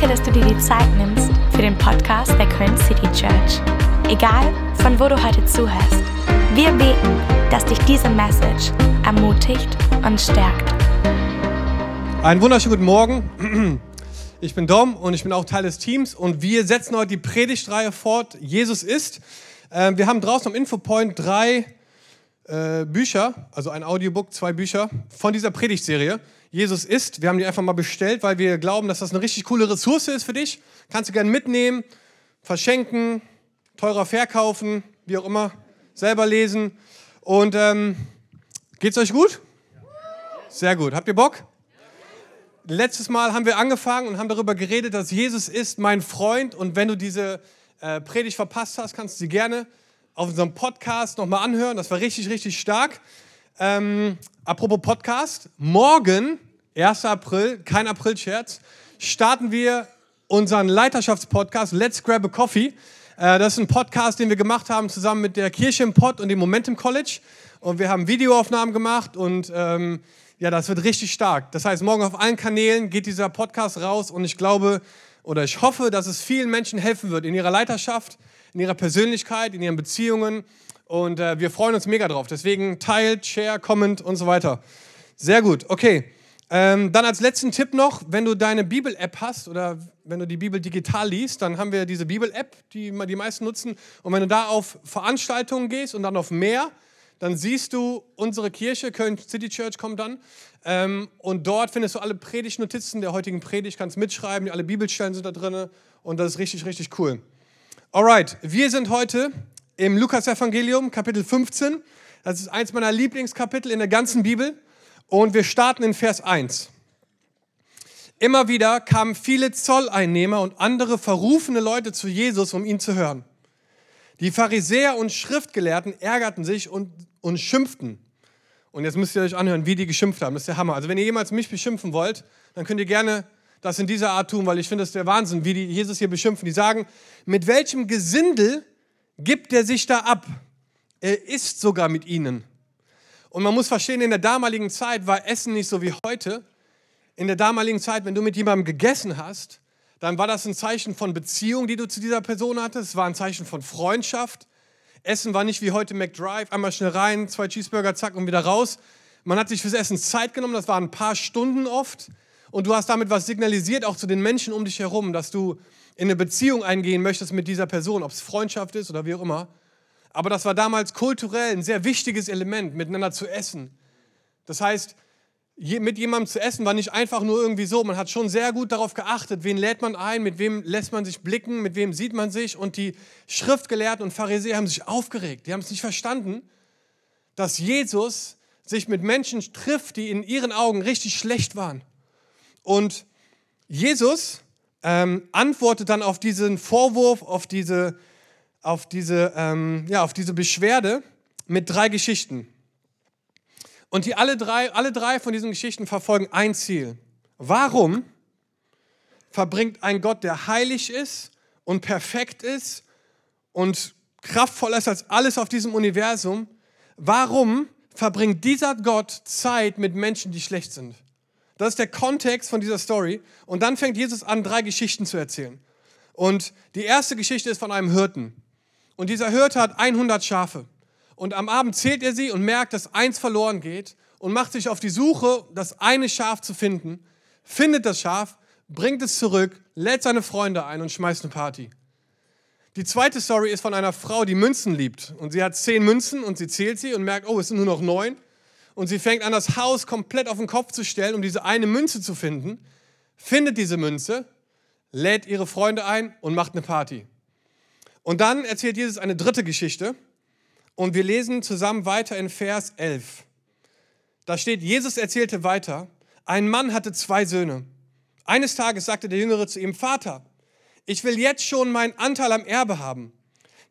Danke, dass du dir die Zeit nimmst für den Podcast der Köln City Church. Egal, von wo du heute zuhörst, wir beten, dass dich diese Message ermutigt und stärkt. Einen wunderschönen guten Morgen. Ich bin Dom und ich bin auch Teil des Teams und wir setzen heute die Predigtreihe fort, Jesus ist. Ähm, wir haben draußen am Infopoint drei äh, Bücher, also ein Audiobook, zwei Bücher von dieser Predigtserie. Jesus ist. Wir haben die einfach mal bestellt, weil wir glauben, dass das eine richtig coole Ressource ist für dich. Kannst du gerne mitnehmen, verschenken, teurer verkaufen, wie auch immer, selber lesen. Und ähm, geht's euch gut? Sehr gut. Habt ihr Bock? Letztes Mal haben wir angefangen und haben darüber geredet, dass Jesus ist mein Freund. Und wenn du diese äh, Predigt verpasst hast, kannst du sie gerne auf unserem Podcast nochmal anhören. Das war richtig, richtig stark. Ähm, apropos Podcast, morgen, 1. April, kein April-Scherz, starten wir unseren Leiterschaftspodcast Let's Grab a Coffee. Äh, das ist ein Podcast, den wir gemacht haben zusammen mit der Kirche im Pott und dem Momentum College. Und wir haben Videoaufnahmen gemacht und ähm, ja, das wird richtig stark. Das heißt, morgen auf allen Kanälen geht dieser Podcast raus und ich glaube oder ich hoffe, dass es vielen Menschen helfen wird in ihrer Leiterschaft, in ihrer Persönlichkeit, in ihren Beziehungen. Und äh, wir freuen uns mega drauf. Deswegen teilt, share, comment und so weiter. Sehr gut, okay. Ähm, dann als letzten Tipp noch, wenn du deine Bibel-App hast oder wenn du die Bibel digital liest, dann haben wir diese Bibel-App, die die meisten nutzen. Und wenn du da auf Veranstaltungen gehst und dann auf mehr, dann siehst du unsere Kirche, Köln City Church kommt dann. Ähm, und dort findest du alle Predigtnotizen der heutigen Predigt, kannst mitschreiben, alle Bibelstellen sind da drin und das ist richtig, richtig cool. Alright, wir sind heute im Lukas-Evangelium, Kapitel 15. Das ist eins meiner Lieblingskapitel in der ganzen Bibel und wir starten in Vers 1. Immer wieder kamen viele Zolleinnehmer und andere verrufene Leute zu Jesus, um ihn zu hören. Die Pharisäer und Schriftgelehrten ärgerten sich und und schimpften. Und jetzt müsst ihr euch anhören, wie die geschimpft haben. Das ist der Hammer. Also wenn ihr jemals mich beschimpfen wollt, dann könnt ihr gerne das in dieser Art tun, weil ich finde, das der Wahnsinn, wie die Jesus hier beschimpfen. Die sagen, mit welchem Gesindel gibt er sich da ab? Er isst sogar mit ihnen. Und man muss verstehen, in der damaligen Zeit war Essen nicht so wie heute. In der damaligen Zeit, wenn du mit jemandem gegessen hast, dann war das ein Zeichen von Beziehung, die du zu dieser Person hattest. Es war ein Zeichen von Freundschaft. Essen war nicht wie heute McDrive, einmal schnell rein, zwei Cheeseburger, zack und wieder raus. Man hat sich fürs Essen Zeit genommen, das waren ein paar Stunden oft. Und du hast damit was signalisiert, auch zu den Menschen um dich herum, dass du in eine Beziehung eingehen möchtest mit dieser Person, ob es Freundschaft ist oder wie auch immer. Aber das war damals kulturell ein sehr wichtiges Element, miteinander zu essen. Das heißt, mit jemandem zu essen war nicht einfach nur irgendwie so. Man hat schon sehr gut darauf geachtet, wen lädt man ein, mit wem lässt man sich blicken, mit wem sieht man sich. Und die Schriftgelehrten und Pharisäer haben sich aufgeregt. Die haben es nicht verstanden, dass Jesus sich mit Menschen trifft, die in ihren Augen richtig schlecht waren. Und Jesus ähm, antwortet dann auf diesen Vorwurf, auf diese, auf diese, ähm, ja, auf diese Beschwerde mit drei Geschichten. Und die alle drei, alle drei von diesen Geschichten verfolgen ein Ziel. Warum verbringt ein Gott, der heilig ist und perfekt ist und kraftvoller ist als alles auf diesem Universum, warum verbringt dieser Gott Zeit mit Menschen, die schlecht sind? Das ist der Kontext von dieser Story. Und dann fängt Jesus an, drei Geschichten zu erzählen. Und die erste Geschichte ist von einem Hirten. Und dieser Hirte hat 100 Schafe. Und am Abend zählt er sie und merkt, dass eins verloren geht und macht sich auf die Suche, das eine Schaf zu finden, findet das Schaf, bringt es zurück, lädt seine Freunde ein und schmeißt eine Party. Die zweite Story ist von einer Frau, die Münzen liebt. Und sie hat zehn Münzen und sie zählt sie und merkt, oh, es sind nur noch neun. Und sie fängt an, das Haus komplett auf den Kopf zu stellen, um diese eine Münze zu finden, findet diese Münze, lädt ihre Freunde ein und macht eine Party. Und dann erzählt Jesus eine dritte Geschichte. Und wir lesen zusammen weiter in Vers 11. Da steht, Jesus erzählte weiter, ein Mann hatte zwei Söhne. Eines Tages sagte der Jüngere zu ihm, Vater, ich will jetzt schon meinen Anteil am Erbe haben.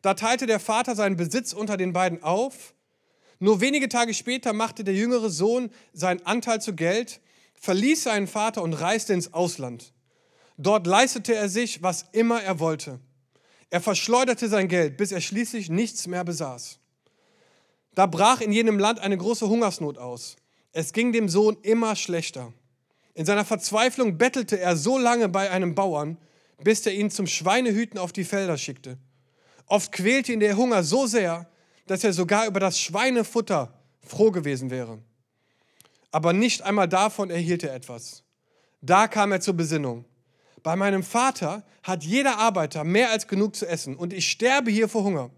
Da teilte der Vater seinen Besitz unter den beiden auf. Nur wenige Tage später machte der jüngere Sohn seinen Anteil zu Geld, verließ seinen Vater und reiste ins Ausland. Dort leistete er sich, was immer er wollte. Er verschleuderte sein Geld, bis er schließlich nichts mehr besaß. Da brach in jenem Land eine große Hungersnot aus. Es ging dem Sohn immer schlechter. In seiner Verzweiflung bettelte er so lange bei einem Bauern, bis er ihn zum Schweinehüten auf die Felder schickte. Oft quälte ihn der Hunger so sehr, dass er sogar über das Schweinefutter froh gewesen wäre. Aber nicht einmal davon erhielt er etwas. Da kam er zur Besinnung. Bei meinem Vater hat jeder Arbeiter mehr als genug zu essen und ich sterbe hier vor Hunger.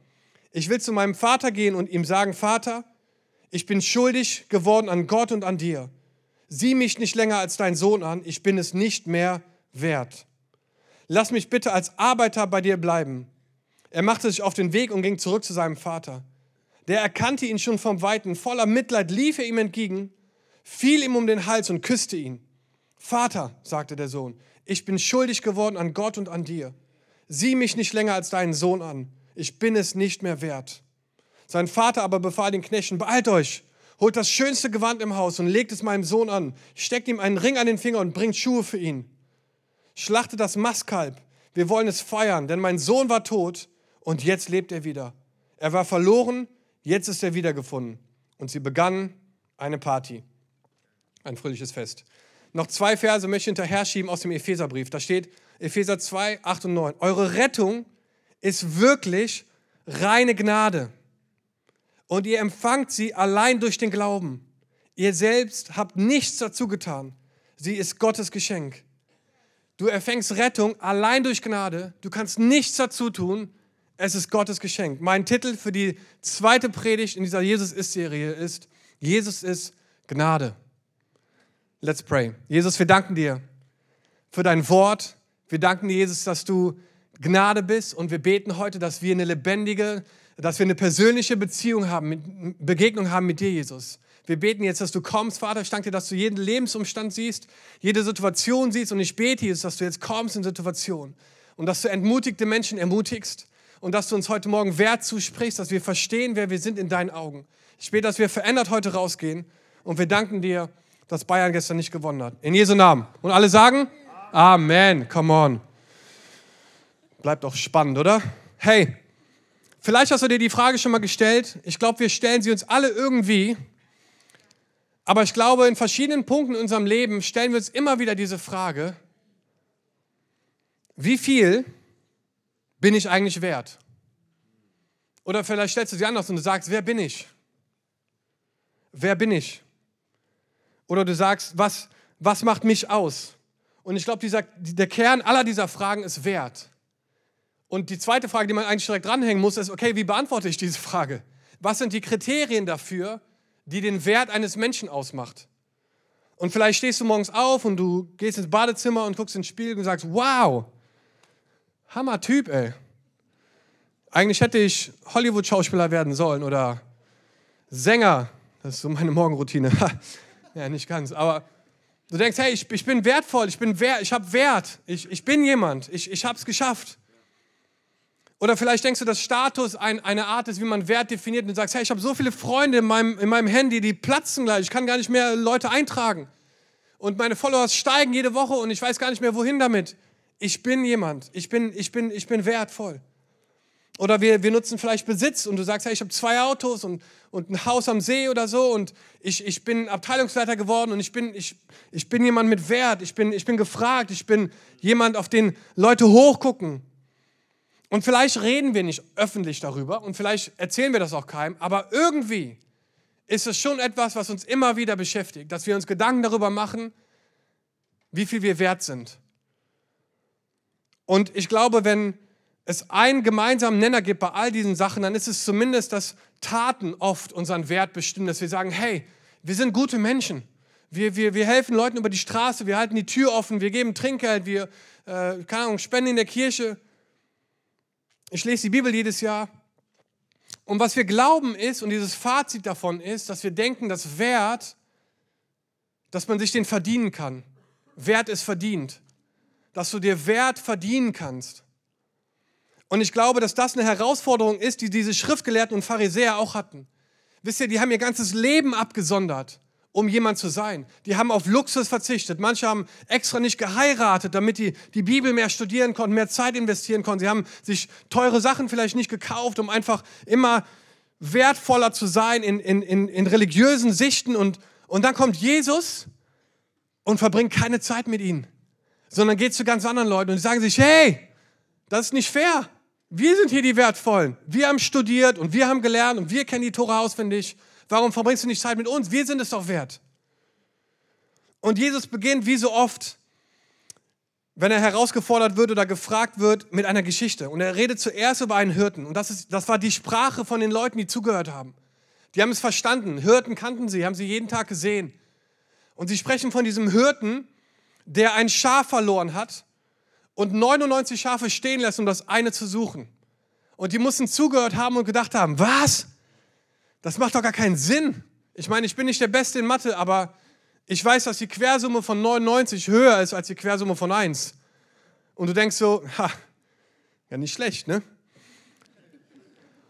Ich will zu meinem Vater gehen und ihm sagen, Vater, ich bin schuldig geworden an Gott und an dir. Sieh mich nicht länger als dein Sohn an, ich bin es nicht mehr wert. Lass mich bitte als Arbeiter bei dir bleiben. Er machte sich auf den Weg und ging zurück zu seinem Vater. Der erkannte ihn schon vom Weiten. Voller Mitleid lief er ihm entgegen, fiel ihm um den Hals und küsste ihn. Vater, sagte der Sohn, ich bin schuldig geworden an Gott und an dir. Sieh mich nicht länger als deinen Sohn an. Ich bin es nicht mehr wert. Sein Vater aber befahl den Knechten, beeilt euch, holt das schönste Gewand im Haus und legt es meinem Sohn an, steckt ihm einen Ring an den Finger und bringt Schuhe für ihn. Schlachtet das Mastkalb, wir wollen es feiern, denn mein Sohn war tot und jetzt lebt er wieder. Er war verloren, jetzt ist er wiedergefunden. Und sie begannen eine Party, ein fröhliches Fest. Noch zwei Verse möchte ich hinterher schieben aus dem Epheserbrief. Da steht Epheser 2, 8 und 9. Eure Rettung ist wirklich reine Gnade. Und ihr empfangt sie allein durch den Glauben. Ihr selbst habt nichts dazu getan. Sie ist Gottes Geschenk. Du erfängst Rettung allein durch Gnade. Du kannst nichts dazu tun. Es ist Gottes Geschenk. Mein Titel für die zweite Predigt in dieser Jesus ist Serie ist Jesus ist Gnade. Let's pray. Jesus, wir danken dir für dein Wort. Wir danken dir, Jesus, dass du Gnade bist und wir beten heute, dass wir eine lebendige, dass wir eine persönliche Beziehung haben, Begegnung haben mit dir, Jesus. Wir beten jetzt, dass du kommst, Vater. Ich danke dir, dass du jeden Lebensumstand siehst, jede Situation siehst und ich bete, Jesus, dass du jetzt kommst in Situationen und dass du entmutigte Menschen ermutigst und dass du uns heute Morgen Wert zusprichst, dass wir verstehen, wer wir sind in deinen Augen. Ich bete, dass wir verändert heute rausgehen und wir danken dir, dass Bayern gestern nicht gewonnen hat. In Jesu Namen. Und alle sagen? Amen. Come on. Bleibt doch spannend, oder? Hey, vielleicht hast du dir die Frage schon mal gestellt. Ich glaube, wir stellen sie uns alle irgendwie. Aber ich glaube, in verschiedenen Punkten in unserem Leben stellen wir uns immer wieder diese Frage, wie viel bin ich eigentlich wert? Oder vielleicht stellst du sie anders und du sagst, wer bin ich? Wer bin ich? Oder du sagst, was, was macht mich aus? Und ich glaube, der Kern aller dieser Fragen ist Wert. Und die zweite Frage, die man eigentlich direkt dranhängen muss, ist, okay, wie beantworte ich diese Frage? Was sind die Kriterien dafür, die den Wert eines Menschen ausmacht? Und vielleicht stehst du morgens auf und du gehst ins Badezimmer und guckst ins Spiegel und sagst, wow, Hammer Typ, ey. Eigentlich hätte ich Hollywood-Schauspieler werden sollen oder Sänger. Das ist so meine Morgenroutine. ja, nicht ganz, aber du denkst, hey, ich, ich bin wertvoll, ich, bin wert, ich habe Wert, ich, ich bin jemand, ich, ich habe es geschafft. Oder vielleicht denkst du, dass Status ein, eine Art ist, wie man Wert definiert und du sagst, hey, ich habe so viele Freunde in meinem, in meinem Handy, die platzen gleich, ich kann gar nicht mehr Leute eintragen. Und meine Followers steigen jede Woche und ich weiß gar nicht mehr, wohin damit ich bin jemand, ich bin, ich bin, ich bin wertvoll. Oder wir, wir nutzen vielleicht Besitz und du sagst, hey, ich habe zwei Autos und, und ein Haus am See oder so und ich, ich bin Abteilungsleiter geworden und ich bin, ich, ich bin jemand mit Wert, ich bin, ich bin gefragt, ich bin jemand, auf den Leute hochgucken. Und vielleicht reden wir nicht öffentlich darüber und vielleicht erzählen wir das auch keinem, aber irgendwie ist es schon etwas, was uns immer wieder beschäftigt, dass wir uns Gedanken darüber machen, wie viel wir wert sind. Und ich glaube, wenn es einen gemeinsamen Nenner gibt bei all diesen Sachen, dann ist es zumindest, dass Taten oft unseren Wert bestimmen, dass wir sagen, hey, wir sind gute Menschen. Wir, wir, wir helfen Leuten über die Straße, wir halten die Tür offen, wir geben Trinkgeld, wir, äh, keine Ahnung, spenden in der Kirche. Ich lese die Bibel jedes Jahr. Und was wir glauben ist, und dieses Fazit davon ist, dass wir denken, dass Wert, dass man sich den verdienen kann. Wert ist verdient dass du dir Wert verdienen kannst. Und ich glaube, dass das eine Herausforderung ist, die diese Schriftgelehrten und Pharisäer auch hatten. Wisst ihr, die haben ihr ganzes Leben abgesondert, um jemand zu sein. Die haben auf Luxus verzichtet. Manche haben extra nicht geheiratet, damit die die Bibel mehr studieren konnten, mehr Zeit investieren konnten. Sie haben sich teure Sachen vielleicht nicht gekauft, um einfach immer wertvoller zu sein in, in, in, in religiösen Sichten. Und, und dann kommt Jesus und verbringt keine Zeit mit ihnen, sondern geht zu ganz anderen Leuten und sagen sich, hey, das ist nicht fair. Wir sind hier die Wertvollen. Wir haben studiert und wir haben gelernt und wir kennen die Tore auswendig. Warum verbringst du nicht Zeit mit uns? Wir sind es doch wert. Und Jesus beginnt wie so oft, wenn er herausgefordert wird oder gefragt wird, mit einer Geschichte. Und er redet zuerst über einen Hirten. Und das, ist, das war die Sprache von den Leuten, die zugehört haben. Die haben es verstanden. Hirten kannten sie, haben sie jeden Tag gesehen. Und sie sprechen von diesem Hirten, der ein Schaf verloren hat und 99 Schafe stehen lässt, um das eine zu suchen. Und die mussten zugehört haben und gedacht haben, was? Das macht doch gar keinen Sinn. Ich meine, ich bin nicht der Beste in Mathe, aber ich weiß, dass die Quersumme von 99 höher ist als die Quersumme von 1. Und du denkst so, ha, ja nicht schlecht, ne?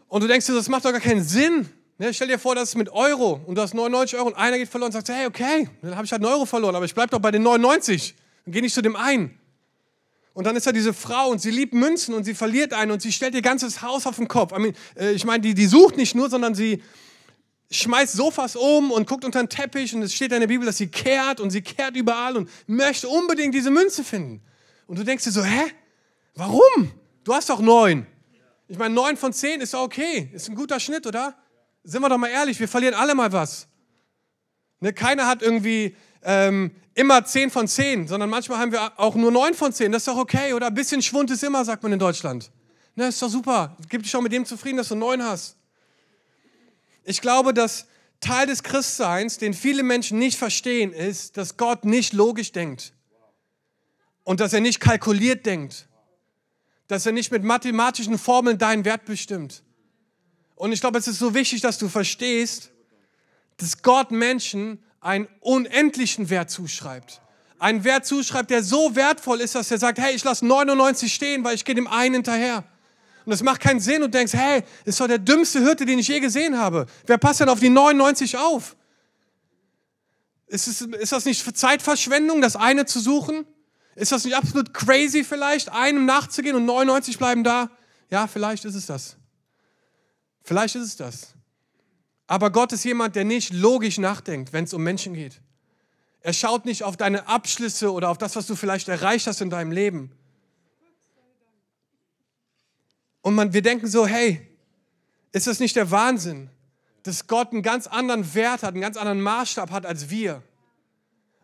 Und du denkst so, das macht doch gar keinen Sinn. Ne? Stell dir vor, das ist mit Euro und du hast 99 Euro und einer geht verloren und sagt, hey, okay, dann habe ich halt einen Euro verloren, aber ich bleibe doch bei den 99 und geh nicht zu dem einen. Und dann ist da diese Frau und sie liebt Münzen und sie verliert einen und sie stellt ihr ganzes Haus auf den Kopf. Äh, ich meine, die, die sucht nicht nur, sondern sie schmeißt Sofas um und guckt unter den Teppich und es steht in der Bibel, dass sie kehrt und sie kehrt überall und möchte unbedingt diese Münze finden. Und du denkst dir so, hä? Warum? Du hast doch neun. Ich meine, neun von zehn ist okay. Ist ein guter Schnitt, oder? Sind wir doch mal ehrlich, wir verlieren alle mal was. Ne, keiner hat irgendwie ähm, immer 10 von 10, sondern manchmal haben wir auch nur 9 von 10. Das ist doch okay. Oder ein bisschen Schwund ist immer, sagt man in Deutschland. Ne, ist doch super. Gib dich schon mit dem zufrieden, dass du 9 hast. Ich glaube, dass Teil des Christseins, den viele Menschen nicht verstehen, ist, dass Gott nicht logisch denkt. Und dass er nicht kalkuliert denkt. Dass er nicht mit mathematischen Formeln deinen Wert bestimmt. Und ich glaube, es ist so wichtig, dass du verstehst, dass Gott Menschen einen unendlichen Wert zuschreibt. Einen Wert zuschreibt, der so wertvoll ist, dass er sagt, hey, ich lasse 99 stehen, weil ich gehe dem einen hinterher. Und das macht keinen Sinn und denkst, hey, das ist doch der dümmste Hirte, den ich je gesehen habe. Wer passt denn auf die 99 auf? Ist, es, ist das nicht Zeitverschwendung, das eine zu suchen? Ist das nicht absolut crazy vielleicht, einem nachzugehen und 99 bleiben da? Ja, vielleicht ist es das. Vielleicht ist es das. Aber Gott ist jemand, der nicht logisch nachdenkt, wenn es um Menschen geht. Er schaut nicht auf deine Abschlüsse oder auf das, was du vielleicht erreicht hast in deinem Leben. Und man, wir denken so, hey, ist das nicht der Wahnsinn, dass Gott einen ganz anderen Wert hat, einen ganz anderen Maßstab hat als wir?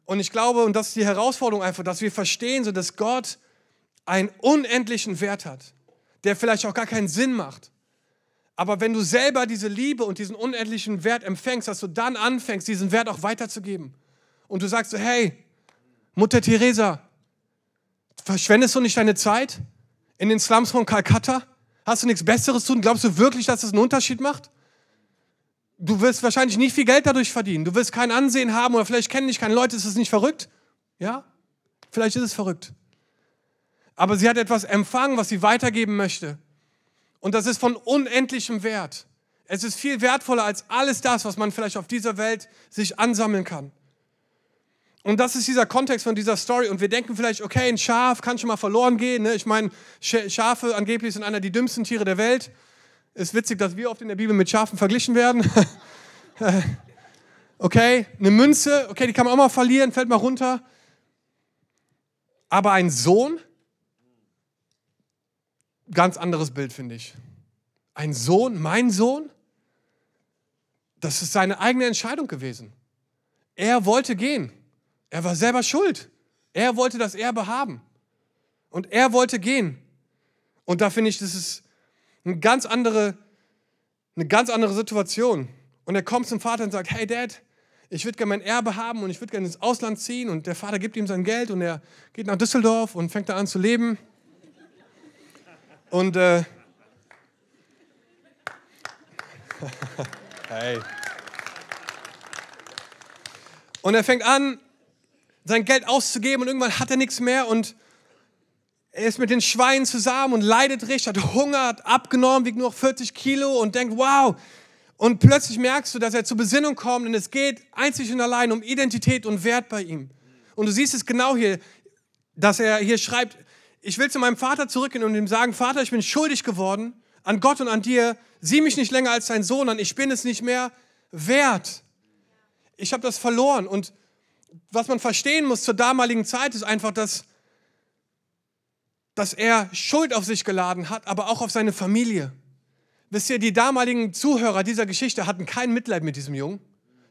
Und ich glaube, und das ist die Herausforderung einfach, dass wir verstehen, so dass Gott einen unendlichen Wert hat, der vielleicht auch gar keinen Sinn macht. Aber wenn du selber diese Liebe und diesen unendlichen Wert empfängst, dass du dann anfängst, diesen Wert auch weiterzugeben. Und du sagst so, hey, Mutter Teresa, verschwendest du nicht deine Zeit in den Slums von Kalkutta? Hast du nichts Besseres zu tun? Glaubst du wirklich, dass das einen Unterschied macht? Du wirst wahrscheinlich nicht viel Geld dadurch verdienen. Du wirst kein Ansehen haben oder vielleicht kennen dich keine Leute. Ist es nicht verrückt? Ja? Vielleicht ist es verrückt. Aber sie hat etwas empfangen, was sie weitergeben möchte. Und das ist von unendlichem Wert. Es ist viel wertvoller als alles das, was man vielleicht auf dieser Welt sich ansammeln kann. Und das ist dieser Kontext von dieser Story. Und wir denken vielleicht, okay, ein Schaf kann schon mal verloren gehen. Ne? Ich meine, Schafe angeblich sind einer der dümmsten Tiere der Welt. Ist witzig, dass wir oft in der Bibel mit Schafen verglichen werden. okay, eine Münze, okay, die kann man auch mal verlieren, fällt mal runter. Aber ein Sohn, ganz anderes Bild, finde ich. Ein Sohn, mein Sohn, das ist seine eigene Entscheidung gewesen. Er wollte gehen. Er war selber schuld. Er wollte das Erbe haben. Und er wollte gehen. Und da finde ich, das ist eine ganz andere, eine ganz andere Situation. Und er kommt zum Vater und sagt, hey Dad, ich würde gerne mein Erbe haben und ich würde gerne ins Ausland ziehen. Und der Vater gibt ihm sein Geld und er geht nach Düsseldorf und fängt da an zu leben. Und äh, hey. Und er fängt an, sein Geld auszugeben und irgendwann hat er nichts mehr und er ist mit den Schweinen zusammen und leidet richtig, hat Hunger, hat abgenommen, wiegt nur noch 40 Kilo und denkt, wow. Und plötzlich merkst du, dass er zur Besinnung kommt und es geht einzig und allein um Identität und Wert bei ihm. Und du siehst es genau hier, dass er hier schreibt, ich will zu meinem Vater zurückgehen und ihm sagen, Vater, ich bin schuldig geworden an Gott und an dir. Sieh mich nicht länger als dein Sohn an. Ich bin es nicht mehr wert. Ich habe das verloren. Und, was man verstehen muss zur damaligen Zeit, ist einfach, dass, dass er Schuld auf sich geladen hat, aber auch auf seine Familie. Wisst ihr, die damaligen Zuhörer dieser Geschichte hatten kein Mitleid mit diesem Jungen.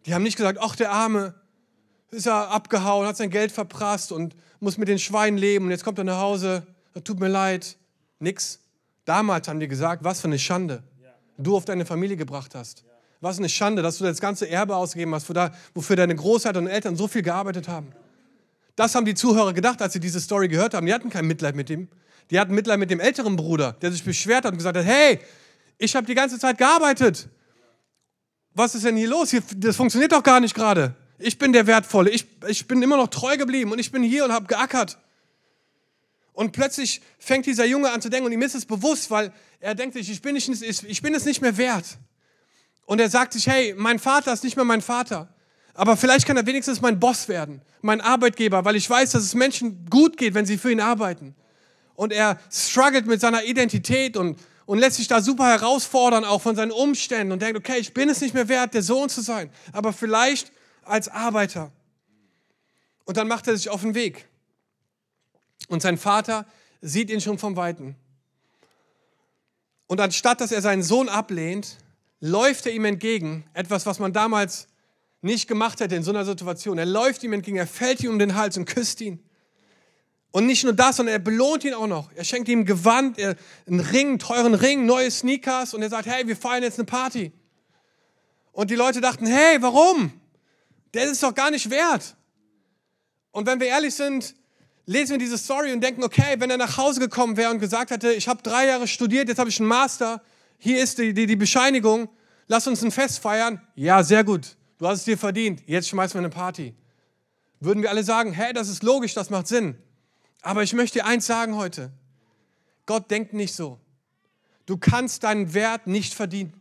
Die haben nicht gesagt, ach der Arme, ist er abgehauen, hat sein Geld verprasst und muss mit den Schweinen leben und jetzt kommt er nach Hause, tut mir leid. Nix. Damals haben die gesagt, was für eine Schande du auf deine Familie gebracht hast. Was eine Schande, dass du das ganze Erbe ausgegeben hast, wofür deine Großeltern und Eltern so viel gearbeitet haben. Das haben die Zuhörer gedacht, als sie diese Story gehört haben. Die hatten kein Mitleid mit ihm. Die hatten Mitleid mit dem älteren Bruder, der sich beschwert hat und gesagt hat, hey, ich habe die ganze Zeit gearbeitet. Was ist denn hier los? Das funktioniert doch gar nicht gerade. Ich bin der Wertvolle. Ich, ich bin immer noch treu geblieben und ich bin hier und habe geackert. Und plötzlich fängt dieser Junge an zu denken und ihm ist es bewusst, weil er denkt sich, ich bin, nicht, ich bin es nicht mehr wert. Und er sagt sich, hey, mein Vater ist nicht mehr mein Vater. Aber vielleicht kann er wenigstens mein Boss werden, mein Arbeitgeber, weil ich weiß, dass es Menschen gut geht, wenn sie für ihn arbeiten. Und er struggelt mit seiner Identität und und lässt sich da super herausfordern, auch von seinen Umständen und denkt, okay, ich bin es nicht mehr wert, der Sohn zu sein, aber vielleicht als Arbeiter. Und dann macht er sich auf den Weg. Und sein Vater sieht ihn schon vom Weiten. Und anstatt dass er seinen Sohn ablehnt, läuft er ihm entgegen, etwas, was man damals nicht gemacht hätte in so einer Situation. Er läuft ihm entgegen, er fällt ihm um den Hals und küsst ihn. Und nicht nur das, sondern er belohnt ihn auch noch. Er schenkt ihm Gewand, einen Ring, einen teuren Ring, neue Sneakers und er sagt, hey, wir feiern jetzt eine Party. Und die Leute dachten, hey, warum? Der ist es doch gar nicht wert. Und wenn wir ehrlich sind, lesen wir diese Story und denken, okay, wenn er nach Hause gekommen wäre und gesagt hätte, ich habe drei Jahre studiert, jetzt habe ich einen Master, hier ist die, die, die Bescheinigung, lass uns ein Fest feiern. Ja, sehr gut, du hast es dir verdient, jetzt schmeißen wir eine Party. Würden wir alle sagen, hey, das ist logisch, das macht Sinn. Aber ich möchte dir eins sagen heute. Gott denkt nicht so. Du kannst deinen Wert nicht verdienen.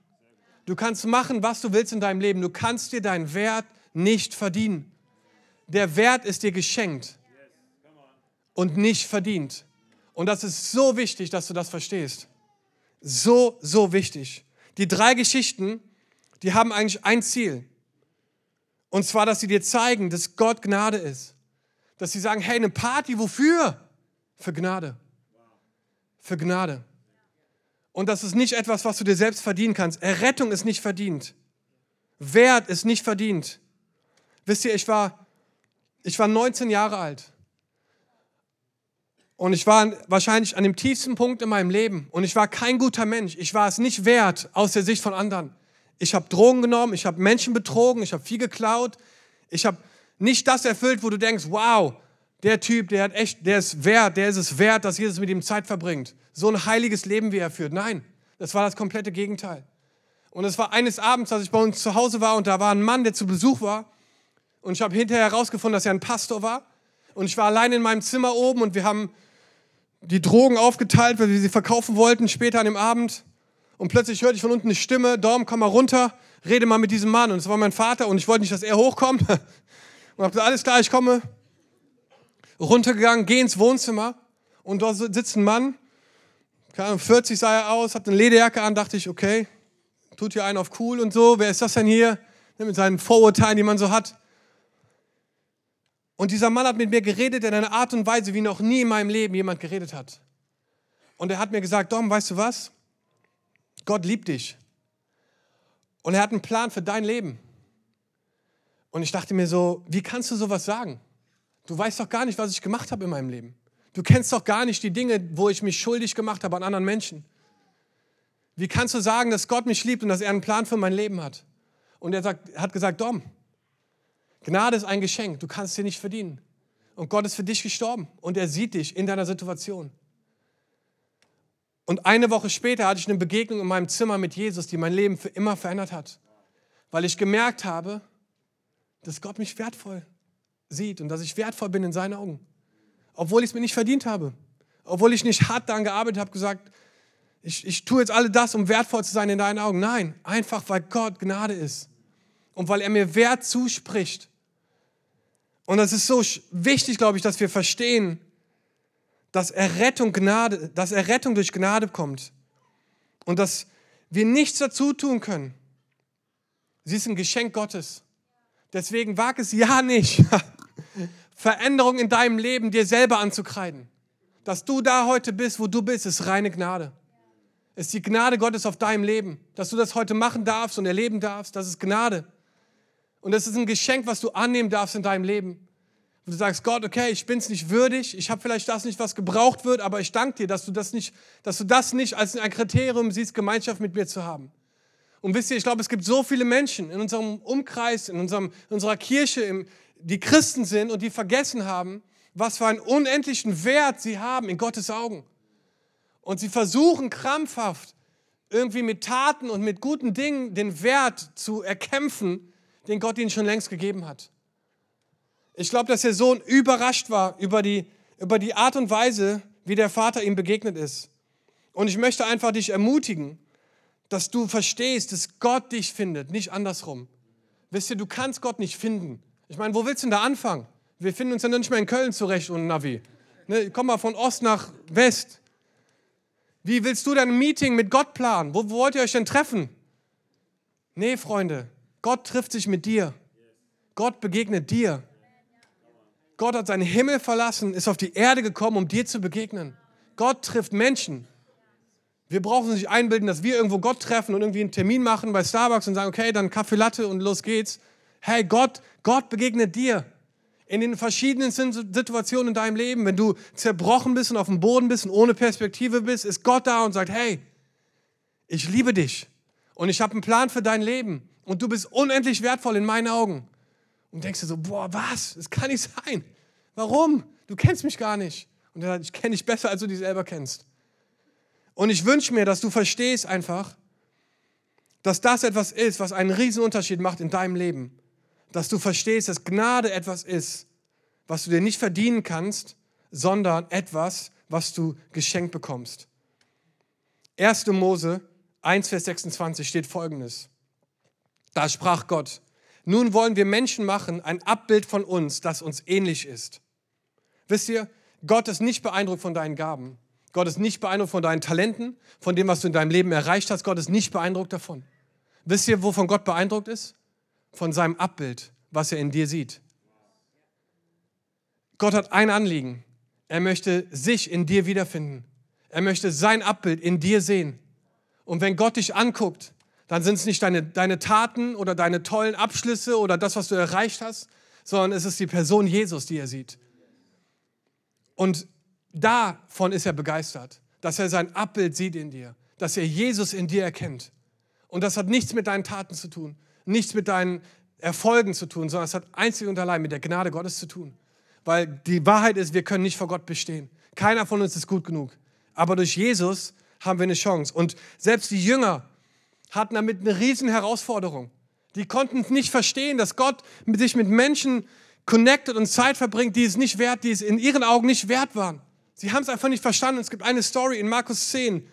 Du kannst machen, was du willst in deinem Leben. Du kannst dir deinen Wert nicht verdienen. Der Wert ist dir geschenkt und nicht verdient. Und das ist so wichtig, dass du das verstehst. So, so wichtig. Die drei Geschichten, die haben eigentlich ein Ziel. Und zwar, dass sie dir zeigen, dass Gott Gnade ist dass sie sagen, hey, eine Party, wofür? Für Gnade. Für Gnade. Und das ist nicht etwas, was du dir selbst verdienen kannst. Errettung ist nicht verdient. Wert ist nicht verdient. Wisst ihr, ich war, ich war 19 Jahre alt. Und ich war wahrscheinlich an dem tiefsten Punkt in meinem Leben. Und ich war kein guter Mensch. Ich war es nicht wert aus der Sicht von anderen. Ich habe Drogen genommen, ich habe Menschen betrogen, ich habe viel geklaut, ich habe nicht das erfüllt, wo du denkst, wow, der Typ, der hat echt, der ist wert, der ist es wert, dass Jesus mit ihm Zeit verbringt. So ein heiliges Leben, wie er führt. Nein, das war das komplette Gegenteil. Und es war eines Abends, als ich bei uns zu Hause war und da war ein Mann, der zu Besuch war. Und ich habe hinterher herausgefunden, dass er ein Pastor war. Und ich war allein in meinem Zimmer oben und wir haben die Drogen aufgeteilt, weil wir sie verkaufen wollten, später an dem Abend. Und plötzlich hörte ich von unten eine Stimme, Dorm, komm mal runter, rede mal mit diesem Mann. Und es war mein Vater und ich wollte nicht, dass er hochkommt. Und habe gesagt, alles klar, ich komme. Runtergegangen, geh ins Wohnzimmer und dort sitzt ein Mann, 40 sah er aus, hat eine Lederjacke an, dachte ich, okay, tut hier einen auf cool und so, wer ist das denn hier? Mit seinen Vorurteilen, die man so hat. Und dieser Mann hat mit mir geredet in einer Art und Weise, wie noch nie in meinem Leben jemand geredet hat. Und er hat mir gesagt, Dom, weißt du was? Gott liebt dich. Und er hat einen Plan für dein Leben. Und ich dachte mir so, wie kannst du sowas sagen? Du weißt doch gar nicht, was ich gemacht habe in meinem Leben. Du kennst doch gar nicht die Dinge, wo ich mich schuldig gemacht habe an anderen Menschen. Wie kannst du sagen, dass Gott mich liebt und dass er einen Plan für mein Leben hat? Und er sagt, hat gesagt, Dom, Gnade ist ein Geschenk, du kannst dir nicht verdienen. Und Gott ist für dich gestorben und er sieht dich in deiner Situation. Und eine Woche später hatte ich eine Begegnung in meinem Zimmer mit Jesus, die mein Leben für immer verändert hat. Weil ich gemerkt habe, dass Gott mich wertvoll sieht und dass ich wertvoll bin in seinen Augen. Obwohl ich es mir nicht verdient habe. Obwohl ich nicht hart daran gearbeitet habe, gesagt, ich, ich tue jetzt alle das, um wertvoll zu sein in deinen Augen. Nein, einfach weil Gott Gnade ist. Und weil er mir Wert zuspricht. Und das ist so wichtig, glaube ich, dass wir verstehen, dass Errettung, Gnade, dass Errettung durch Gnade kommt. Und dass wir nichts dazu tun können. Sie ist ein Geschenk Gottes. Deswegen wag es ja nicht, Veränderung in deinem Leben dir selber anzukreiden. Dass du da heute bist, wo du bist, ist reine Gnade. Ist die Gnade Gottes auf deinem Leben. Dass du das heute machen darfst und erleben darfst, das ist Gnade. Und das ist ein Geschenk, was du annehmen darfst in deinem Leben. Und du sagst, Gott, okay, ich bin es nicht würdig, ich habe vielleicht das nicht, was gebraucht wird, aber ich danke dir, dass du das nicht, dass du das nicht als ein Kriterium siehst, Gemeinschaft mit mir zu haben. Und wisst ihr, ich glaube, es gibt so viele Menschen in unserem Umkreis, in, unserem, in unserer Kirche, die Christen sind und die vergessen haben, was für einen unendlichen Wert sie haben in Gottes Augen. Und sie versuchen krampfhaft irgendwie mit Taten und mit guten Dingen den Wert zu erkämpfen, den Gott ihnen schon längst gegeben hat. Ich glaube, dass der Sohn überrascht war über die, über die Art und Weise, wie der Vater ihm begegnet ist. Und ich möchte einfach dich ermutigen, dass du verstehst, dass Gott dich findet, nicht andersrum. Wisst ihr, du kannst Gott nicht finden. Ich meine, wo willst du denn da anfangen? Wir finden uns ja nicht mehr in Köln zurecht und Navi. Ne, komm mal von Ost nach West. Wie willst du dein Meeting mit Gott planen? Wo, wo wollt ihr euch denn treffen? Nee, Freunde, Gott trifft sich mit dir. Gott begegnet dir. Gott hat seinen Himmel verlassen, ist auf die Erde gekommen, um dir zu begegnen. Gott trifft Menschen. Wir brauchen uns nicht einbilden, dass wir irgendwo Gott treffen und irgendwie einen Termin machen bei Starbucks und sagen, okay, dann Kaffee Latte und los geht's. Hey, Gott, Gott begegnet dir in den verschiedenen Situationen in deinem Leben. Wenn du zerbrochen bist und auf dem Boden bist und ohne Perspektive bist, ist Gott da und sagt, hey, ich liebe dich und ich habe einen Plan für dein Leben und du bist unendlich wertvoll in meinen Augen. Und denkst dir so, boah, was? Das kann nicht sein. Warum? Du kennst mich gar nicht. Und er sagt, ich kenne dich besser, als du dich selber kennst. Und ich wünsche mir, dass du verstehst einfach, dass das etwas ist, was einen riesen Unterschied macht in deinem Leben. Dass du verstehst, dass Gnade etwas ist, was du dir nicht verdienen kannst, sondern etwas, was du geschenkt bekommst. 1. Mose 1, Vers 26 steht folgendes. Da sprach Gott, nun wollen wir Menschen machen, ein Abbild von uns, das uns ähnlich ist. Wisst ihr, Gott ist nicht beeindruckt von deinen Gaben. Gott ist nicht beeindruckt von deinen Talenten, von dem, was du in deinem Leben erreicht hast. Gott ist nicht beeindruckt davon. Wisst ihr, wovon Gott beeindruckt ist? Von seinem Abbild, was er in dir sieht. Gott hat ein Anliegen. Er möchte sich in dir wiederfinden. Er möchte sein Abbild in dir sehen. Und wenn Gott dich anguckt, dann sind es nicht deine, deine Taten oder deine tollen Abschlüsse oder das, was du erreicht hast, sondern es ist die Person Jesus, die er sieht. Und davon ist er begeistert, dass er sein Abbild sieht in dir, dass er Jesus in dir erkennt. Und das hat nichts mit deinen Taten zu tun, nichts mit deinen Erfolgen zu tun, sondern es hat einzig und allein mit der Gnade Gottes zu tun. Weil die Wahrheit ist, wir können nicht vor Gott bestehen. Keiner von uns ist gut genug. Aber durch Jesus haben wir eine Chance. Und selbst die Jünger hatten damit eine riesen Herausforderung. Die konnten nicht verstehen, dass Gott sich mit Menschen connected und Zeit verbringt, die es nicht wert, die es in ihren Augen nicht wert waren. Sie haben es einfach nicht verstanden. Es gibt eine Story in Markus 10.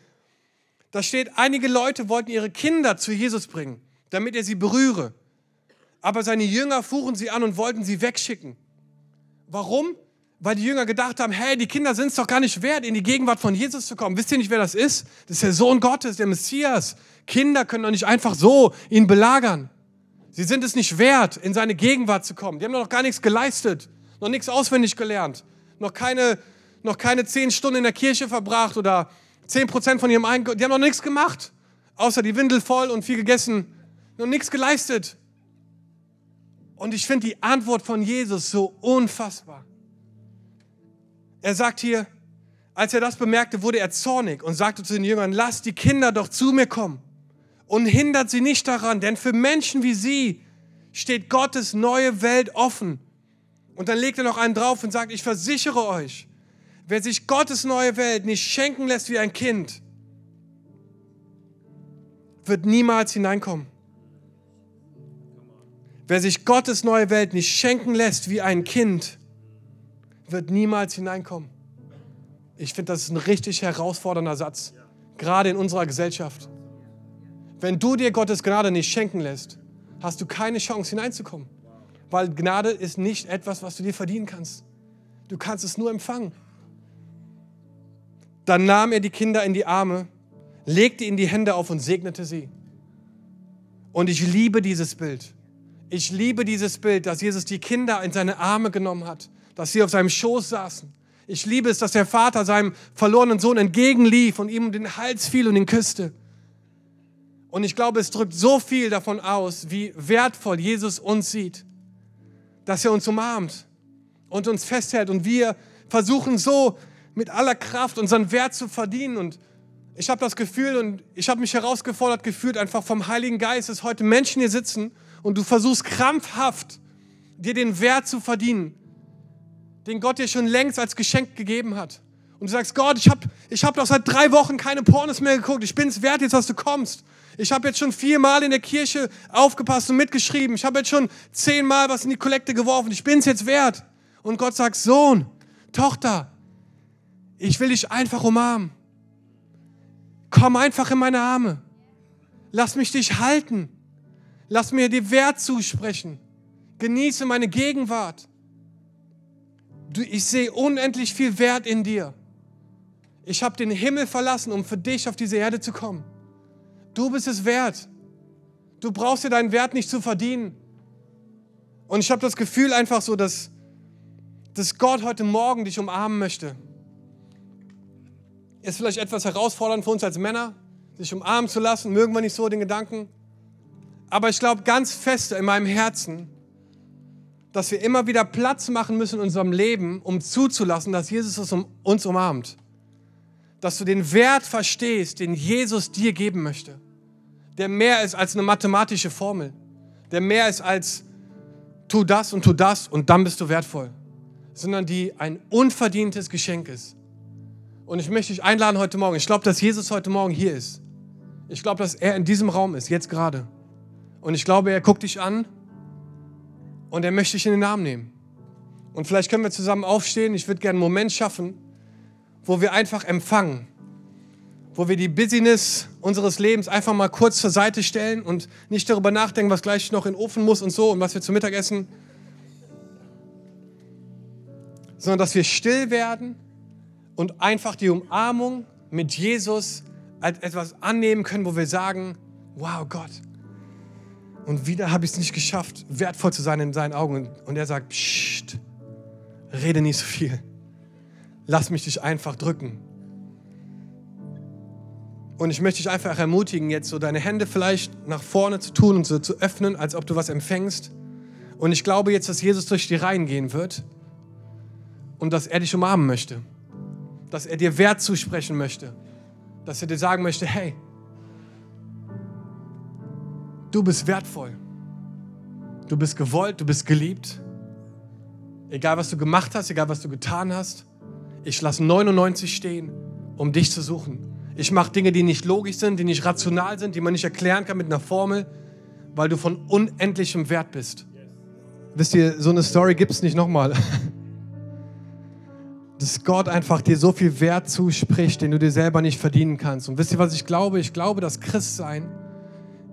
Da steht, einige Leute wollten ihre Kinder zu Jesus bringen, damit er sie berühre. Aber seine Jünger fuhren sie an und wollten sie wegschicken. Warum? Weil die Jünger gedacht haben, hey, die Kinder sind es doch gar nicht wert, in die Gegenwart von Jesus zu kommen. Wisst ihr nicht, wer das ist? Das ist der Sohn Gottes, der Messias. Kinder können doch nicht einfach so ihn belagern. Sie sind es nicht wert, in seine Gegenwart zu kommen. Die haben noch gar nichts geleistet, noch nichts auswendig gelernt, noch keine, noch keine zehn Stunden in der Kirche verbracht oder zehn Prozent von ihrem Einkommen. Die haben noch nichts gemacht, außer die Windel voll und viel gegessen, noch nichts geleistet. Und ich finde die Antwort von Jesus so unfassbar. Er sagt hier, als er das bemerkte, wurde er zornig und sagte zu den Jüngern, lasst die Kinder doch zu mir kommen und hindert sie nicht daran, denn für Menschen wie sie steht Gottes neue Welt offen. Und dann legt er noch einen drauf und sagt, ich versichere euch, wer sich Gottes neue Welt nicht schenken lässt wie ein Kind, wird niemals hineinkommen. Wer sich Gottes neue Welt nicht schenken lässt wie ein Kind, wird niemals hineinkommen. Ich finde, das ist ein richtig herausfordernder Satz, gerade in unserer Gesellschaft. Wenn du dir Gottes Gnade nicht schenken lässt, hast du keine Chance hineinzukommen. Weil Gnade ist nicht etwas, was du dir verdienen kannst. Du kannst es nur empfangen. Dann nahm er die Kinder in die Arme, legte ihnen die Hände auf und segnete sie. Und ich liebe dieses Bild. Ich liebe dieses Bild, dass Jesus die Kinder in seine Arme genommen hat, dass sie auf seinem Schoß saßen. Ich liebe es, dass der Vater seinem verlorenen Sohn entgegenlief und ihm um den Hals fiel und ihn küsste. Und ich glaube, es drückt so viel davon aus, wie wertvoll Jesus uns sieht, dass er uns umarmt und uns festhält und wir versuchen so mit aller Kraft unseren Wert zu verdienen. Und ich habe das Gefühl und ich habe mich herausgefordert gefühlt, einfach vom Heiligen Geist, dass heute Menschen hier sitzen und du versuchst krampfhaft, dir den Wert zu verdienen, den Gott dir schon längst als Geschenk gegeben hat. Und du sagst, Gott, ich habe ich hab doch seit drei Wochen keine Pornos mehr geguckt. Ich bin es wert jetzt, dass du kommst. Ich habe jetzt schon viermal in der Kirche aufgepasst und mitgeschrieben. Ich habe jetzt schon zehnmal was in die Kollekte geworfen. Ich bin es jetzt wert. Und Gott sagt, Sohn, Tochter, ich will dich einfach umarmen. Komm einfach in meine Arme. Lass mich dich halten. Lass mir dir Wert zusprechen. Genieße meine Gegenwart. Ich sehe unendlich viel Wert in dir. Ich habe den Himmel verlassen, um für dich auf diese Erde zu kommen. Du bist es wert. Du brauchst dir deinen Wert nicht zu verdienen. Und ich habe das Gefühl einfach so, dass, dass Gott heute Morgen dich umarmen möchte. Ist vielleicht etwas herausfordernd für uns als Männer, sich umarmen zu lassen. Mögen wir nicht so den Gedanken. Aber ich glaube ganz fest in meinem Herzen, dass wir immer wieder Platz machen müssen in unserem Leben, um zuzulassen, dass Jesus uns umarmt. Dass du den Wert verstehst, den Jesus dir geben möchte der mehr ist als eine mathematische Formel, der mehr ist als tu das und tu das und dann bist du wertvoll, sondern die ein unverdientes Geschenk ist. Und ich möchte dich einladen heute Morgen. Ich glaube, dass Jesus heute Morgen hier ist. Ich glaube, dass er in diesem Raum ist, jetzt gerade. Und ich glaube, er guckt dich an und er möchte dich in den Arm nehmen. Und vielleicht können wir zusammen aufstehen. Ich würde gerne einen Moment schaffen, wo wir einfach empfangen wo wir die Business unseres Lebens einfach mal kurz zur Seite stellen und nicht darüber nachdenken, was gleich noch in den Ofen muss und so und was wir zum Mittag essen, sondern dass wir still werden und einfach die Umarmung mit Jesus als etwas annehmen können, wo wir sagen, wow Gott, und wieder habe ich es nicht geschafft, wertvoll zu sein in seinen Augen. Und er sagt, Psst, rede nicht so viel. Lass mich dich einfach drücken. Und ich möchte dich einfach ermutigen, jetzt so deine Hände vielleicht nach vorne zu tun und so zu öffnen, als ob du was empfängst. Und ich glaube jetzt, dass Jesus durch die Reihen gehen wird und dass er dich umarmen möchte. Dass er dir Wert zusprechen möchte. Dass er dir sagen möchte, hey, du bist wertvoll. Du bist gewollt, du bist geliebt. Egal was du gemacht hast, egal was du getan hast, ich lasse 99 stehen, um dich zu suchen. Ich mache Dinge, die nicht logisch sind, die nicht rational sind, die man nicht erklären kann mit einer Formel, weil du von unendlichem Wert bist. Wisst ihr, so eine Story gibt es nicht nochmal. Dass Gott einfach dir so viel Wert zuspricht, den du dir selber nicht verdienen kannst. Und wisst ihr, was ich glaube? Ich glaube, dass Christsein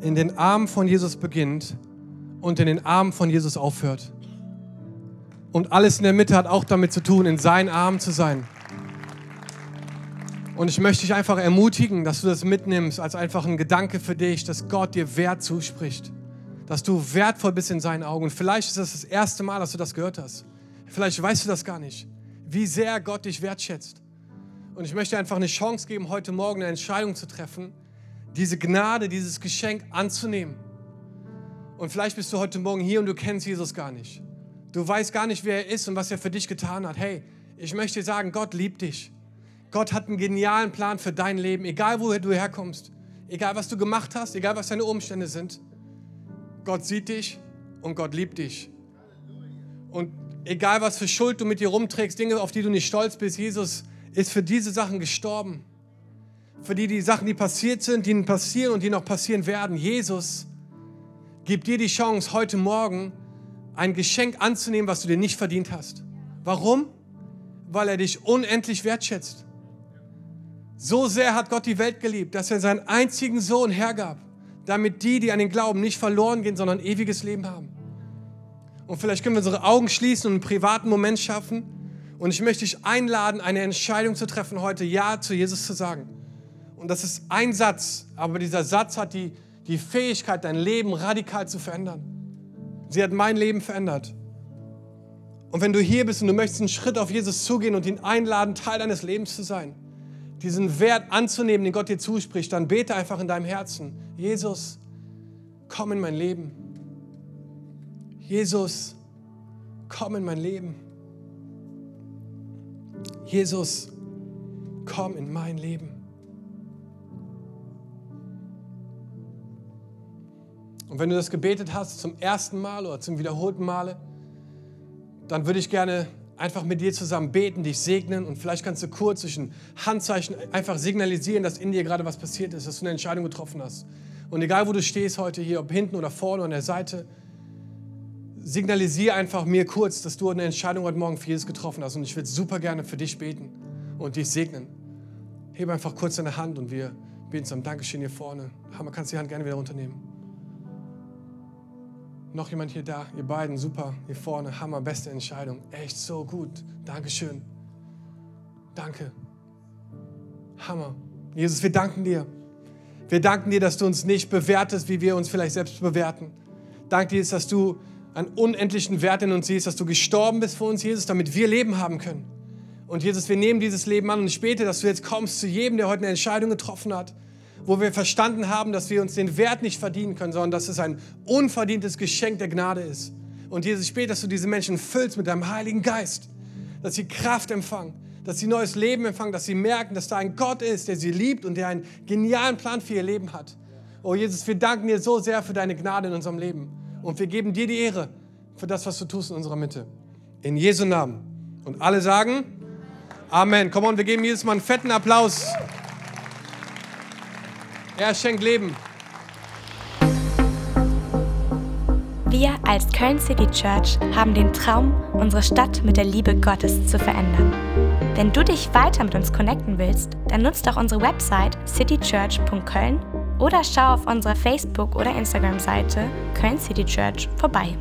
in den Armen von Jesus beginnt und in den Armen von Jesus aufhört. Und alles in der Mitte hat auch damit zu tun, in seinen Armen zu sein. Und ich möchte dich einfach ermutigen, dass du das mitnimmst als einfach ein Gedanke für dich, dass Gott dir Wert zuspricht. Dass du wertvoll bist in seinen Augen. Und vielleicht ist das das erste Mal, dass du das gehört hast. Vielleicht weißt du das gar nicht, wie sehr Gott dich wertschätzt. Und ich möchte einfach eine Chance geben, heute Morgen eine Entscheidung zu treffen, diese Gnade, dieses Geschenk anzunehmen. Und vielleicht bist du heute Morgen hier und du kennst Jesus gar nicht. Du weißt gar nicht, wer er ist und was er für dich getan hat. Hey, ich möchte dir sagen, Gott liebt dich. Gott hat einen genialen Plan für dein Leben, egal woher du herkommst, egal was du gemacht hast, egal was deine Umstände sind. Gott sieht dich und Gott liebt dich. Und egal was für Schuld du mit dir rumträgst, Dinge, auf die du nicht stolz bist, Jesus ist für diese Sachen gestorben. Für die, die Sachen, die passiert sind, die passieren und die noch passieren werden. Jesus gibt dir die Chance, heute Morgen ein Geschenk anzunehmen, was du dir nicht verdient hast. Warum? Weil er dich unendlich wertschätzt. So sehr hat Gott die Welt geliebt, dass er seinen einzigen Sohn hergab, damit die, die an den Glauben nicht verloren gehen, sondern ewiges Leben haben. Und vielleicht können wir unsere Augen schließen und einen privaten Moment schaffen. Und ich möchte dich einladen, eine Entscheidung zu treffen, heute Ja zu Jesus zu sagen. Und das ist ein Satz, aber dieser Satz hat die, die Fähigkeit, dein Leben radikal zu verändern. Sie hat mein Leben verändert. Und wenn du hier bist und du möchtest einen Schritt auf Jesus zugehen und ihn einladen, Teil deines Lebens zu sein, diesen Wert anzunehmen, den Gott dir zuspricht, dann bete einfach in deinem Herzen, Jesus, komm in mein Leben. Jesus, komm in mein Leben. Jesus, komm in mein Leben. Und wenn du das gebetet hast zum ersten Mal oder zum wiederholten Male, dann würde ich gerne einfach mit dir zusammen beten, dich segnen und vielleicht kannst du kurz durch ein Handzeichen einfach signalisieren, dass in dir gerade was passiert ist, dass du eine Entscheidung getroffen hast. Und egal, wo du stehst heute hier, ob hinten oder vorne oder an der Seite, signalisiere einfach mir kurz, dass du eine Entscheidung heute Morgen für Jesus getroffen hast. Und ich würde super gerne für dich beten und dich segnen. Hebe einfach kurz deine Hand und wir beten zusammen. Dankeschön hier vorne. Hammer, kannst die Hand gerne wieder runternehmen. Noch jemand hier da? Ihr beiden, super. Hier vorne, Hammer, beste Entscheidung. Echt so gut. Dankeschön. Danke. Hammer. Jesus, wir danken dir. Wir danken dir, dass du uns nicht bewertest, wie wir uns vielleicht selbst bewerten. Danke dir, dass du einen unendlichen Wert in uns siehst, dass du gestorben bist für uns, Jesus, damit wir Leben haben können. Und Jesus, wir nehmen dieses Leben an und ich bete, dass du jetzt kommst zu jedem, der heute eine Entscheidung getroffen hat, wo wir verstanden haben, dass wir uns den Wert nicht verdienen können, sondern dass es ein unverdientes Geschenk der Gnade ist. Und Jesus, ich bete, dass du diese Menschen füllst mit deinem Heiligen Geist, dass sie Kraft empfangen, dass sie neues Leben empfangen, dass sie merken, dass da ein Gott ist, der sie liebt und der einen genialen Plan für ihr Leben hat. Oh Jesus, wir danken dir so sehr für deine Gnade in unserem Leben. Und wir geben dir die Ehre für das, was du tust in unserer Mitte. In Jesu Namen. Und alle sagen Amen. Komm on, wir geben jedes Mal einen fetten Applaus. Er schenkt Leben. Wir als Köln City Church haben den Traum, unsere Stadt mit der Liebe Gottes zu verändern. Wenn du dich weiter mit uns connecten willst, dann nutzt doch unsere Website citychurch.köln oder schau auf unserer Facebook- oder Instagram-Seite Köln City Church vorbei.